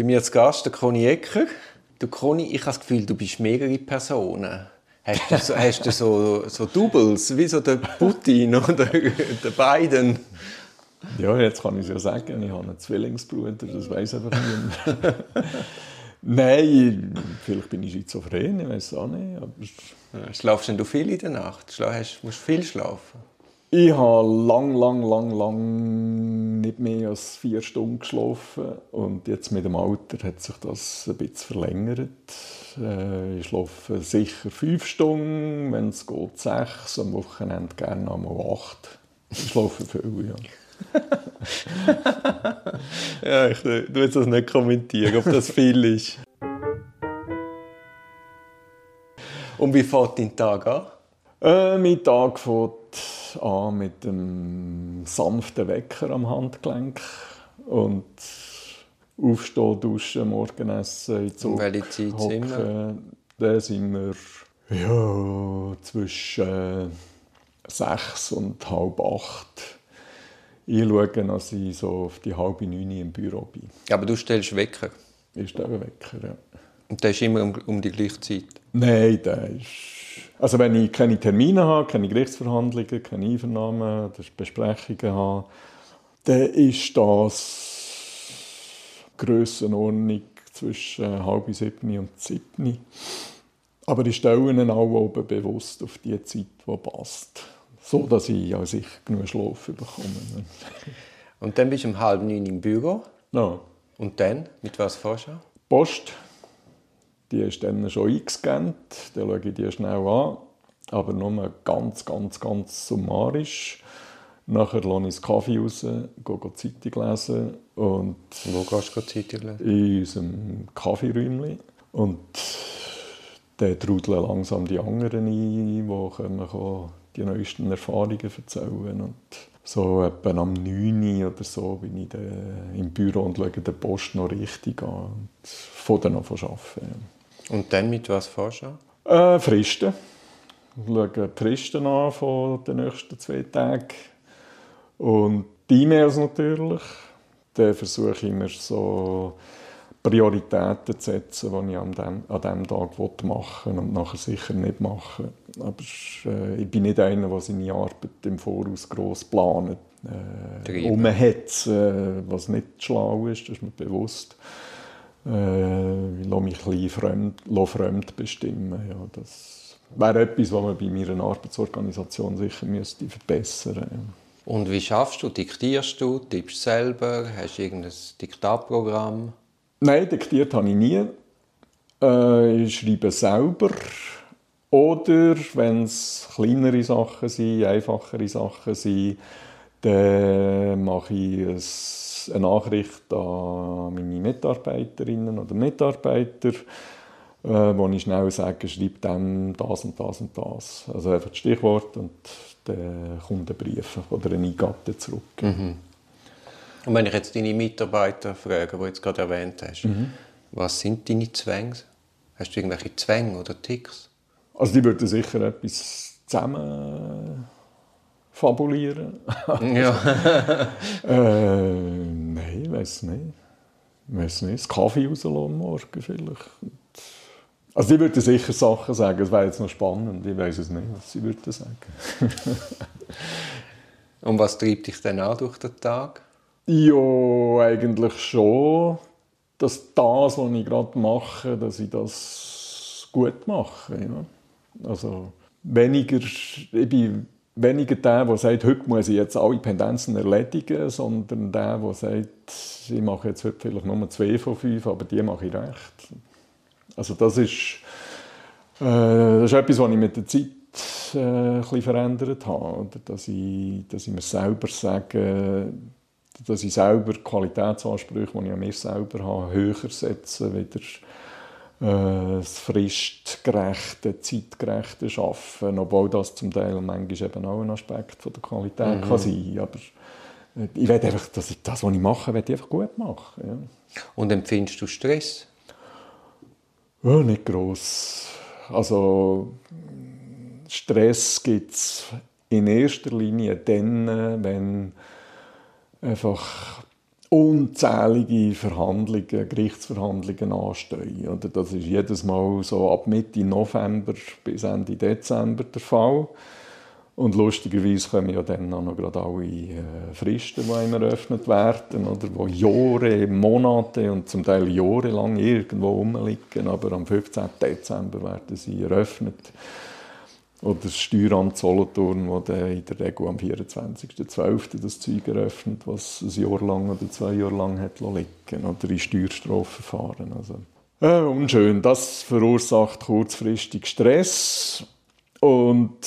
Bei mir als Gast der Conny Ecker. Du Conny, ich habe das Gefühl, du bist mehrere Personen. Hast du so, hast du so, so Doubles, wie so der Putin oder der Biden? Ja, jetzt kann ich es ja sagen, ich habe einen Zwillingsbruder, das weiß einfach niemand. Nein, vielleicht bin ich schizophren, ich weiß es auch nicht. Aber... Schlafst du viel in der Nacht? Musst du viel schlafen? Ich habe lang, lang, lang, lang nicht mehr als vier Stunden geschlafen. Und jetzt mit dem Alter hat sich das ein bisschen verlängert. Äh, ich schlafe sicher fünf Stunden, wenn es geht sechs, am Wochenende gerne einmal acht. Ich schlafe viel, ja. ja, ich jetzt das nicht kommentieren, ob das viel ist. Und wie fährt dein Tag an? Äh, mein Tag fängt an mit einem sanften Wecker am Handgelenk und aufstehen, duschen, Morgen essen, in Zug welche Zeit hocken. sind wir? Dann sind wir ja, zwischen sechs und halb acht einschauen, dass ich so auf die halbe neun im Büro bin. Aber du stellst Wecker? Ich stelle Wecker, ja. Und der ist immer um, um die gleiche Zeit? Nein, der ist... Also wenn ich keine Termine habe, keine Gerichtsverhandlungen, keine Einvernahmen, Besprechungen habe, dann ist das Grössenordnung zwischen halb sieben und sieben. Aber ich stelle ihnen auch oben bewusst auf die Zeit, die passt so dass ich an sich genug Schlaf bekomme. Und dann bist du um halb neun im Büro? Ja. Und dann? Mit was du Post. Die ist dann schon eingescannt. Dann schaue ich die schnell an. Aber nur ganz, ganz, ganz summarisch. Nachher lasse ich den Kaffee raus, gehe Zeitung lesen. Und Wo gehst du Zeitung lesen? In unserem Kaffeeräumchen. Und dann trudeln langsam die anderen ein, die kommen die neuesten Erfahrungen erzählen. Und so etwa am 9 oder so bin ich im Büro und schaue den Post noch richtig an und von dann an arbeiten. Und dann mit was fährst du äh, Fristen. Ich schaue die Fristen an von den nächsten zwei Tagen. Und die E-Mails natürlich. Dann versuche ich immer so Prioritäten zu setzen, die ich an diesem an dem Tag machen will und nachher sicher nicht machen. Aber äh, ich bin nicht einer, der seine Arbeit im Voraus gross plant. Äh, umhetzen, was nicht schlau ist, das ist mir bewusst. Äh, ich lasse mich ein bisschen fremd, fremd bestimmen. Ja, das wäre etwas, was man bei meiner Arbeitsorganisation sicher müsste verbessern müsste. Und wie schaffst du? Diktierst du? Tippst du selber? Hast du irgendein Diktatprogramm? Nein, diktiert habe ich nie. Äh, ich schreibe selber. Oder wenn es kleinere Sachen sind, einfachere Sachen sind, dann mache ich eine Nachricht an meine Mitarbeiterinnen oder Mitarbeiter, äh, wo ich schnell sage, schreib dem das und das und das. Also einfach das Stichwort und dann kommt ein Brief oder eine Eingabe zurück. Mhm. Und wenn ich jetzt deine Mitarbeiter frage, die du jetzt gerade erwähnt hast, mhm. was sind deine Zwänge? Hast du irgendwelche Zwänge oder Ticks? Also die würden sicher etwas zusammen fabulieren. ja. äh, nein, ich weiß nicht. Ich weiß nicht. Das Kaffee rauslassen morgen vielleicht. Also die würden sicher Sachen sagen. Es wäre jetzt noch spannend. Ich weiß es nicht, was sie würden sagen. Und was treibt dich denn an durch den Tag? Ja, eigentlich schon, dass das, was ich gerade mache, dass ich das gut mache. Ja. Also weniger, ich bin weniger der, der sagt, heute muss ich jetzt alle Pendenzen erledigen, sondern der, der sagt, ich mache jetzt heute vielleicht nur zwei von fünf, aber die mache ich recht. Also das ist, äh, das ist etwas, was ich mit der Zeit äh, ein verändert habe. Dass, ich, dass ich mir selber sage, dass ich selber Qualitätsansprüche, die ich an mir selber habe, höher setze, wieder das fristgerechte, zeitgerechte Arbeiten, obwohl das zum Teil manchmal eben auch ein Aspekt von der Qualität mhm. kann sein Aber äh, ich will einfach, dass ich das, was ich mache, will ich einfach gut machen. Ja. Und empfindest du Stress? Ja, nicht gross. Also Stress gibt es in erster Linie dann, wenn einfach unzählige Verhandlungen, Gerichtsverhandlungen anstehen. Das ist jedes Mal so ab Mitte November bis Ende Dezember der Fall. Und lustigerweise kommen ja dann auch noch gerade alle äh, Fristen, die einem eröffnet werden, oder, wo Jahre, Monate und zum Teil jahrelang irgendwo rumliegen, aber am 15. Dezember werden sie eröffnet. Oder das Steueramt Solothurn, das in der Regel am 24.12. das Zeug eröffnet, was ein Jahr lang oder zwei Jahre lang hat liegen Oder in Steuerstrafverfahren. Also, äh, unschön. Das verursacht kurzfristig Stress und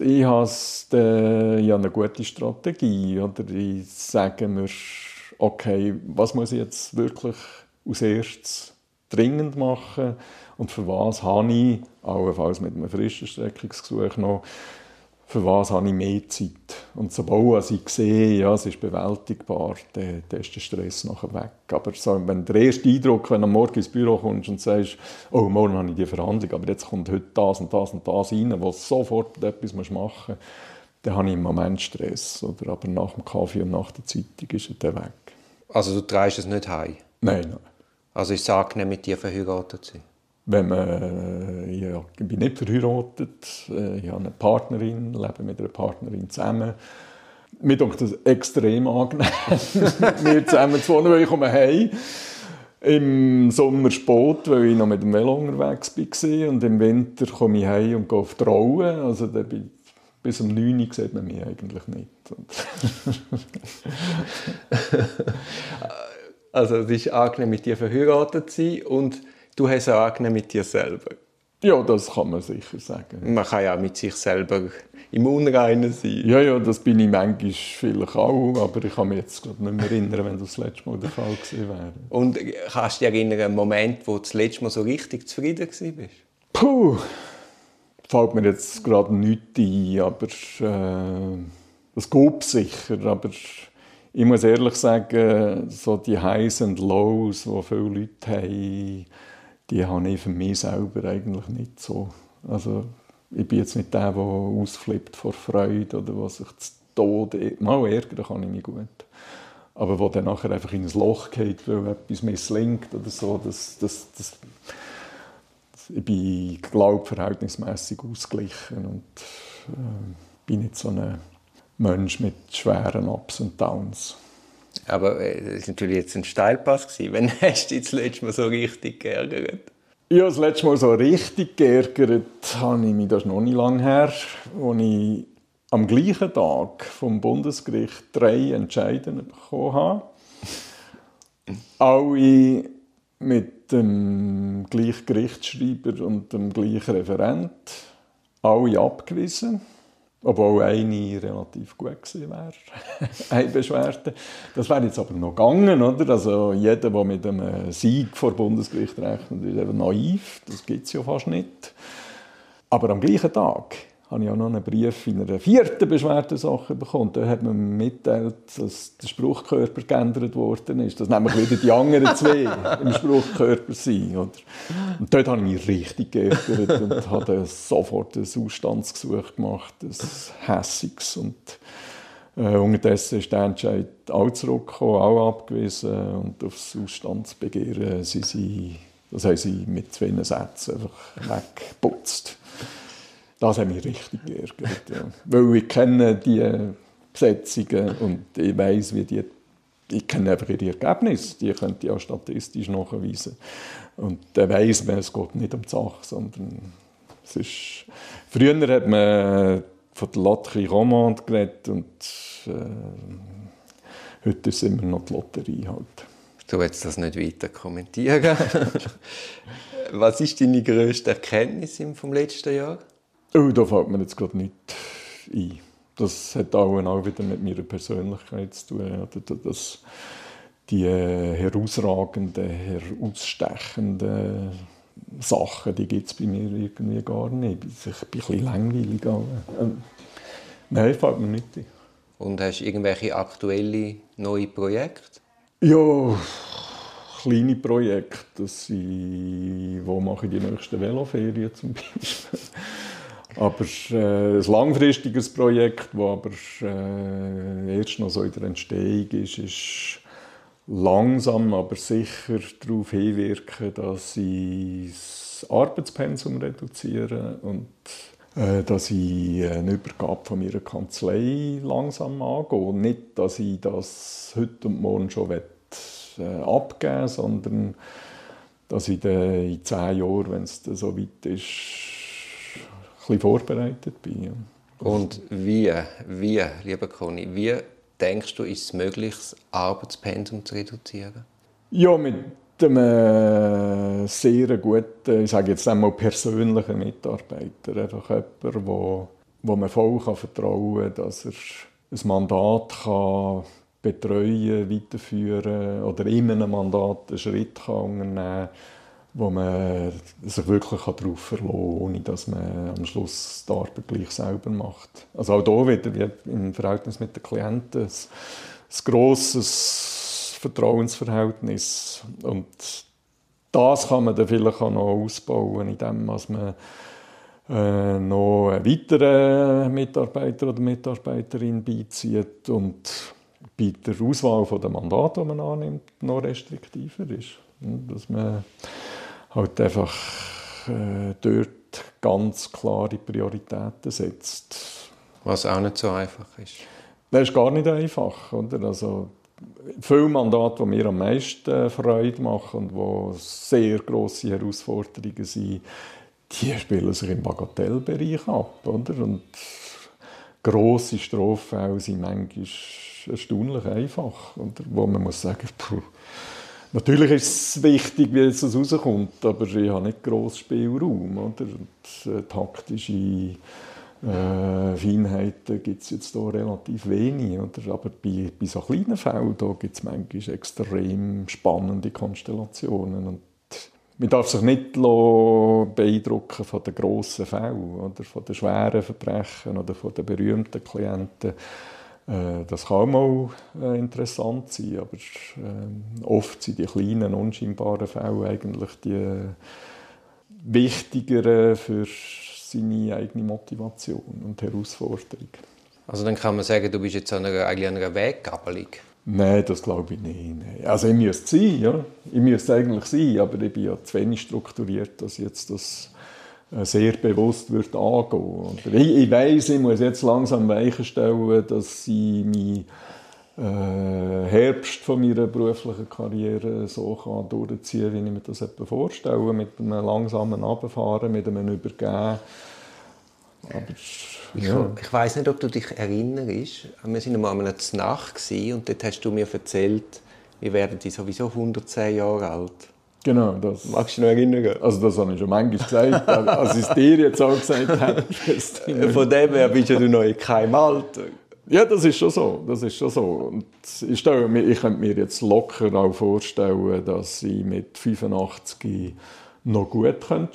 ich habe ja eine gute Strategie. Oder ich sage mir, okay, was muss ich jetzt wirklich als erstes dringend machen und für was habe ich, allenfalls mit einem Fristenstreckungsgesuch noch, für was habe ich mehr Zeit. Und sobald ich sehe, ja, es ist bewältigbar, dann, dann ist der Stress nachher weg. Aber so, wenn der erste Eindruck, wenn du am Morgen ins Büro kommst und sagst, oh, morgen habe ich die Verhandlung, aber jetzt kommt heute das und das und das rein, wo sofort etwas machen musst, dann habe ich im Moment Stress. Oder? Aber nach dem Kaffee und nach der Zeitung ist er dann weg. Also du trägst es nicht heim? Nein, nein. Also ist es angenehm, mit dir verheiratet zu sein? Wenn man, äh, ja, ich bin nicht verheiratet, äh, ich habe eine Partnerin, lebe mit einer Partnerin zusammen. Mir denkt das extrem angenehm, mir zusammen zu wohnen, weil ich komme heim. Im Sommer spät, weil ich noch mit dem Velo unterwegs war. Und im Winter komme ich heim und gehe auf die Rolle. Also bis um 9 Uhr sieht man mich eigentlich nicht. also es ist angenehm, mit dir verheiratet zu sein und du hast angenehm mit dir selber. Ja, das kann man sicher sagen. Man kann ja mit sich selber im Unreinen sein. Ja, ja, das bin ich manchmal vielleicht auch, aber ich kann mich jetzt nicht mehr erinnern, wenn das, das letzte Mal der Fall gewesen wäre. Und kannst du dich erinnern an einen Moment, wo du das letzte Mal so richtig zufrieden warst? Puh, fällt mir jetzt gerade nichts ein, aber äh, das geht sicher, aber ich muss ehrlich sagen, so die Highs und Lows, die viele Leute haben, die habe ich für mich selber eigentlich nicht so. Also ich bin jetzt nicht der, der ausflippt vor Freude oder was sich zu Tode... Mal ärgern kann ich mich gut. Aber wo dann nachher einfach in ein Loch geht, weil etwas misslingt oder so, das, das, das, ich bin, glaube verhältnismäßig ausgeglichen und äh, bin nicht so ein Mensch mit schweren Ups und Downs. Aber äh, das war natürlich jetzt ein Steilpass. Wann hast du dich das letzte Mal so richtig geärgert? Ja, das letzte Mal so richtig geärgert habe ich mich, das noch nicht lange her, als ich am gleichen Tag vom Bundesgericht drei Entscheidungen bekommen habe. Alle mit dem gleichen Gerichtsschreiber und dem gleichen Referent. Alle abgewiesen. Obwohl eine relativ gut gewesen wäre, eine Beschwerde. Das wäre jetzt aber noch gegangen, oder? Also jeder, der mit einem Sieg vor Bundesgericht rechnet, ist eben naiv. Das gibt es ja fast nicht. Aber am gleichen Tag habe ich auch noch einen Brief in einer vierten Beschwerdesache bekommen. Da hat man mir mitteilt, dass der Spruchkörper geändert worden ist. Dass nämlich wieder die anderen zwei im Spruchkörper sind. Oder? Und dort habe ich mich richtig geärgert und habe sofort ein Ausstandsgesuch gemacht, ein hässiges. Und äh, unterdessen ist der Entscheid auch zurückgekommen, auch abgewiesen. Und aufs Ausstandsbegehren sind sie, das haben sie mit zwei Sätzen einfach weggeputzt. Das hat mich richtig geärgert. Ja. Weil ich kenne die Besetzungen und ich weiß, wie die ich kenne einfach ihre Ergebnisse, die könnt ihr auch statistisch nachweisen. Und dann weiss man, es geht nicht um die Sache, sondern es ist... Früher hat man von der Loterie Romande geredet und äh, heute ist immer noch die Lotterie halt. Du willst das nicht weiter kommentieren. Was ist deine grösste Erkenntnis vom letzten Jahr? Oh, da fällt mir jetzt gerade nicht ein. Das hat auch, auch wieder mit meiner Persönlichkeit zu tun. Das, die herausragenden, herausstechenden Sachen, die gibt es bei mir irgendwie gar nicht. Ich bin ein bisschen langweilig. Ähm, nein, fällt mir nicht ein. Und hast du irgendwelche aktuelle neue Projekte? Ja, kleine Projekte. Dass ich, wo mache ich die nächste Veloferien zum Beispiel? Aber äh, ein langfristiges Projekt, das aber äh, erst noch so in der Entstehung ist, ist langsam, aber sicher darauf hinwirken, dass ich das Arbeitspensum reduziere und äh, dass ich eine Übergabe von meiner Kanzlei langsam angehe. Nicht, dass ich das heute und morgen schon will, äh, abgeben sondern dass ich in zehn Jahren, wenn es so weit ist, bisschen vorbereitet bin. Und wie, wie, lieber Conny, wie denkst du, ist es möglich, das Arbeitspensum zu reduzieren? Ja, mit einem sehr guten, ich sage jetzt einmal persönlichen Mitarbeiter. Einfach jemand, wo, wo man voll kann vertrauen kann, dass er ein Mandat kann betreuen, weiterführen oder in einem Mandat einen Schritt kann unternehmen kann, wo man sich wirklich darauf verlassen kann, ohne dass man am Schluss die Arbeit gleich selber macht. Also auch hier wieder wie im Verhältnis mit den Klienten ein, ein grosses Vertrauensverhältnis und das kann man dann vielleicht auch noch ausbauen, indem man äh, noch einen weiteren Mitarbeiter oder Mitarbeiterin beizieht und bei der Auswahl der Mandate, die man annimmt, noch restriktiver ist. Dass man halt einfach äh, dort ganz klare Prioritäten setzt. Was auch nicht so einfach ist. Das ist gar nicht einfach. Oder? Also, viele Mandate, die mir am meisten Freude machen und die sehr grosse Herausforderungen sind, die spielen sich im Bagatellbereich ab. Oder? Und grosse Straffälle sind manchmal erstaunlich einfach. Oder? Wo man muss sagen, puh, Natürlich ist es wichtig, wie es rauskommt, aber ich habe nicht grossen Spielraum. Oder? Und, äh, taktische äh, Feinheiten gibt es jetzt hier relativ wenig. Oder? Aber bei, bei so kleinen Fällen gibt es manchmal extrem spannende Konstellationen. Und man darf sich nicht beeindrucken von den grossen Fällen, oder von den schweren Verbrechen oder von den berühmten Klienten. Äh, das kann mal äh, interessant sein, aber äh, oft sind die kleinen, unscheinbaren Fälle eigentlich die wichtigeren für seine eigene Motivation und Herausforderung. Also dann kann man sagen, du bist jetzt an einer, eigentlich an einer Weggabelung? Nein, das glaube ich nicht. Also ich müsste sein, ja. Ich müsste eigentlich sein, aber ich bin ja zu wenig strukturiert, dass jetzt das sehr bewusst wird angehen. Ich, ich weiß, ich muss jetzt langsam Weichen stellen, dass ich meinen äh, Herbst von meiner beruflichen Karriere so kann durchziehen kann, wie ich mir das vorstelle, mit einem langsamen Abfahren, mit einem Übergeben. Aber, ja. Ich, ich weiß nicht, ob du dich erinnerst. Wir waren einmal an einer Nacht und dort hast du mir erzählt, wir werden sowieso 110 Jahre alt. Genau, das. Magst du dich noch erinnern? Also das habe ich schon manchmal gesagt, als ich es dir jetzt auch gesagt habe. Von dem her bist du noch in keinem Alter. Ja, das ist schon so. Das ist schon so. Und ich, stelle mir, ich könnte mir jetzt locker auch vorstellen, dass ich mit 85 noch gut arbeiten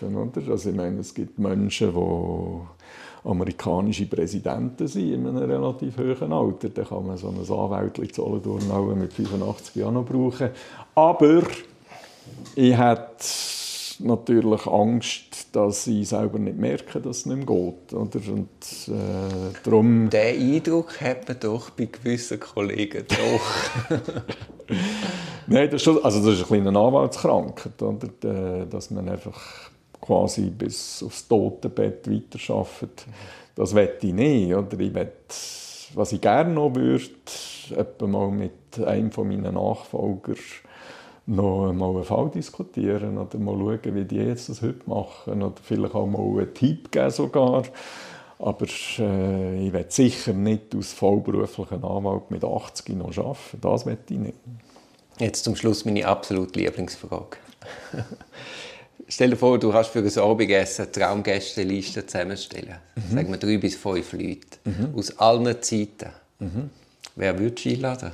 könnte. Also ich meine, es gibt Menschen, die amerikanische Präsidenten sind in einem relativ hohen Alter. Da kann man so ein Anwältchen zu Solothurn mit 85 Jahren noch brauchen. Aber ich hatte natürlich Angst, dass ich selber nicht merke, dass es nicht mehr geht. Oder? Und, äh, darum... Den Eindruck hat man doch bei gewissen Kollegen doch. Nein, das ist, schon, also das ist eine kleine Anwaltskrankheit, oder? dass man einfach quasi bis aufs Totenbett weiterarbeitet. Das möchte ich nicht. Oder? Ich möchte, was ich gerne noch würde, etwa mal mit einem meiner Nachfolger noch mal einen Fall diskutieren oder mal schauen, wie die jetzt das heute machen oder vielleicht auch mal einen Tipp geben sogar. Aber äh, ich will sicher nicht als vollberuflichen Anwalt mit 80 noch arbeiten. Das will ich nicht. Jetzt zum Schluss meine absolute Lieblingsfrage. Stell dir vor, du hast für ein Abendessen eine Traumgästeliste zusammenstellen. Mhm. Sagen wir drei bis fünf Leute. Mhm. Aus allen Zeiten. Mhm. Wer würdest du einladen?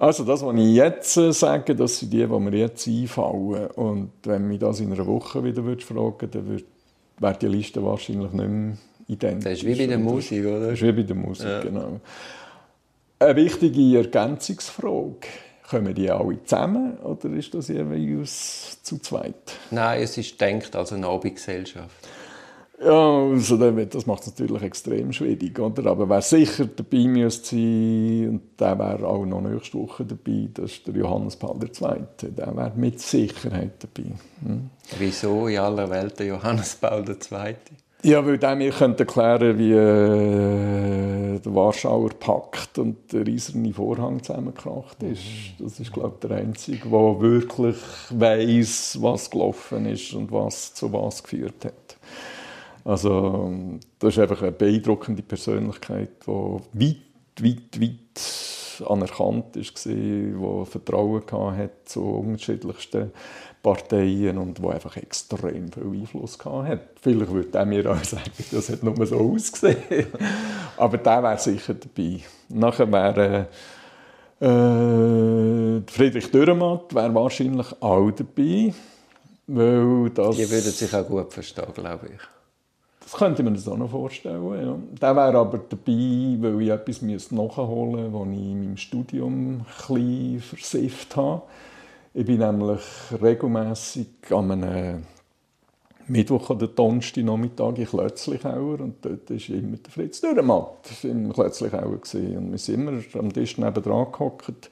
Also das, was ich jetzt äh, sage, das sind die, die mir jetzt einfallen. Und wenn mich das in einer Woche wieder fragen dann wäre die Liste wahrscheinlich nicht mehr identisch. Das ist wie bei der Musik, oder? Das ist wie bei der Musik, ja. genau. Eine wichtige Ergänzungsfrage. Kommen die alle zusammen oder ist das jeweils zu zweit? Nein, es ist denkt als eine Abendgesellschaft. Ja, also das macht es natürlich extrem schwierig, oder? Aber wer sicher dabei müsste sein, und der wäre auch noch nächste Woche dabei, das ist der Johannes Paul II. Der wäre mit Sicherheit dabei. Hm? Wieso in aller Welt der Johannes Paul II.? Ja, weil der mir könnte erklären wie äh, der Warschauer Pakt und der riesige Vorhang zusammengekracht ist. Das ist, glaube ich, der Einzige, der wirklich weiß, was gelaufen ist und was zu was geführt hat. Also, das ist einfach eine beeindruckende Persönlichkeit, die weit, weit, weit anerkannt war, die Vertrauen hatte zu unterschiedlichsten Parteien und die einfach extrem viel Einfluss hatte. Vielleicht würde er mir auch sagen, das hat nur so ausgesehen. Aber der wäre sicher dabei. Nachher wäre äh, Friedrich Dürrematt wäre wahrscheinlich auch dabei. Weil das Die würden sich auch gut verstehen, glaube ich. Das könnte man sich auch noch vorstellen. Ja. Der wäre aber dabei, weil ich etwas nachholen musste, was ich in meinem Studium ein versifft habe. Ich bin nämlich regelmässig an einem Mittwoch oder Donnerstag Nachmittag in Klötzlichauer und dort war immer der Fritz Dürrematt in Klötzlichauer. Und wir sind immer am Tisch nebenan gehockt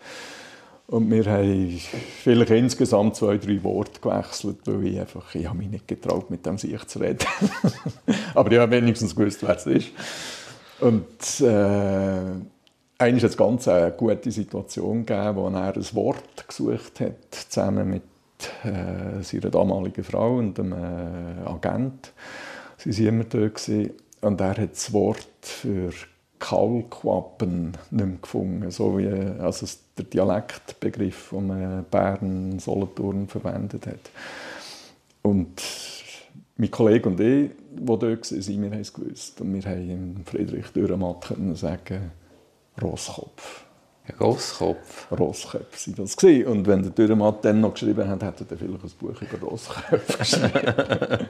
und wir haben vielleicht insgesamt zwei, drei Worte gewechselt, weil ich einfach, ich habe mich nicht getraut, mit dem sich zu reden. Aber ich habe wenigstens gewusst, wer es ist. Und äh, eigentlich hat es ganz eine gute Situation gegeben, wo er ein Wort gesucht hat, zusammen mit äh, seiner damaligen Frau und einem äh, Agent. Sie waren immer dort. Gewesen. Und er hat das Wort für Kalkwappen nicht mehr gefunden. So wie also der Dialektbegriff, den man Bern, Solothurn verwendet hat. Und mein Kollege und ich, die dort waren, wir haben es gewusst. Und wir haben Friedrich Dürrematt sagen, Rosskopf. Rosskopf? Rosskopf sind das gewesen. Und wenn der Dürrematt dann noch geschrieben hat, hätte er vielleicht ein Buch über Rossköpfe geschrieben.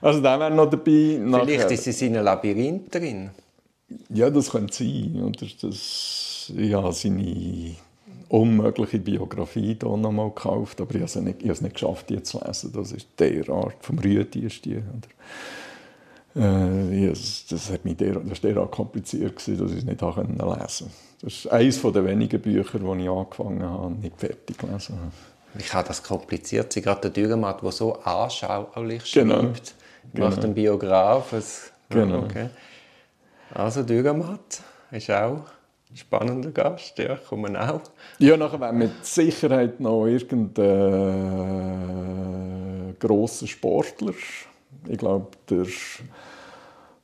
Also der wäre noch dabei. Vielleicht Nachher. ist es in einem Labyrinth drin. Ja, das könnte sein. Oder das, ja, seine unmögliche Biografie hier noch mal gekauft, aber ich habe es nicht, ich habe es nicht geschafft, die zu lesen. Das ist der Art vom Rüti ist die. Äh, das, das, hat mich der, das war derart kompliziert, gewesen, dass ich es nicht lesen konnte. Das ist eines der wenigen Bücher, die ich angefangen habe, nicht fertig gelesen habe. Ich habe das kompliziert. Sie gerade der Dürrematt, der so anschaulich genau. schreibt. Genau. Macht einen Biograf. Es, genau. Okay. Also Dürrematt ist auch ein spannender Gast, ja, kommen auch. Ja, nachher wäre mit Sicherheit noch irgendein äh, grosser Sportler. Ich glaube, der,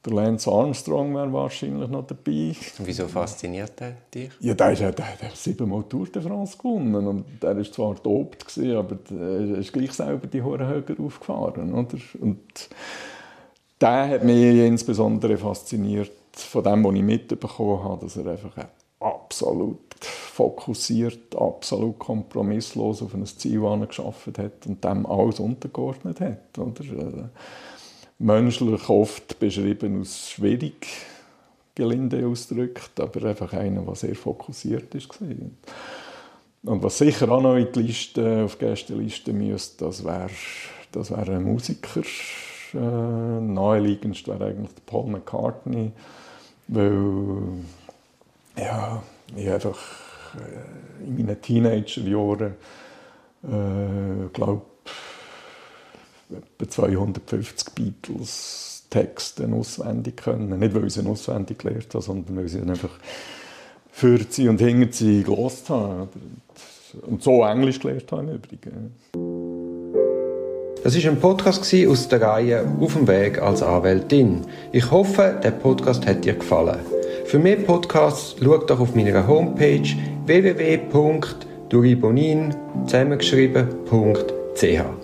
der Lance Armstrong wäre wahrscheinlich noch dabei. Und wieso fasziniert er dich? Ja, der, ist, der, der hat siebenmal Tour de France gewonnen. Und der war zwar dopt, aber er ist gleich selber die hohen Höhe aufgefahren. Oder? Und der hat mich insbesondere fasziniert von dem, was ich mitbekommen habe, dass er einfach absolut fokussiert, absolut kompromisslos auf ein Ziel geschafft hat und dem alles untergeordnet hat. Oder? Menschlich oft beschrieben als schwierig, gelinde ausgedrückt, aber einfach einer, der sehr fokussiert ist. Und was sicher auch noch in die Liste, auf die Gästeliste müsste, das wäre das wär ein Musiker. Äh, naheliegendst wäre eigentlich Paul McCartney weil ja, ich einfach äh, in meinen Teenagerjahren, äh, glaube etwa 250 Beatles Texte auswendig können. Nicht, weil ich sie auswendig gelernt habe, sondern weil ich sie einfach für sie und hinter sie gelernt habe. Und so Englisch gelernt habe im Übrigen. Das ist ein Podcast aus der Reihe Auf dem Weg als Anwältin. Ich hoffe, der Podcast hat dir gefallen. Für mehr Podcasts schau doch auf meiner Homepage www.duribonin zusammengeschrieben.ch.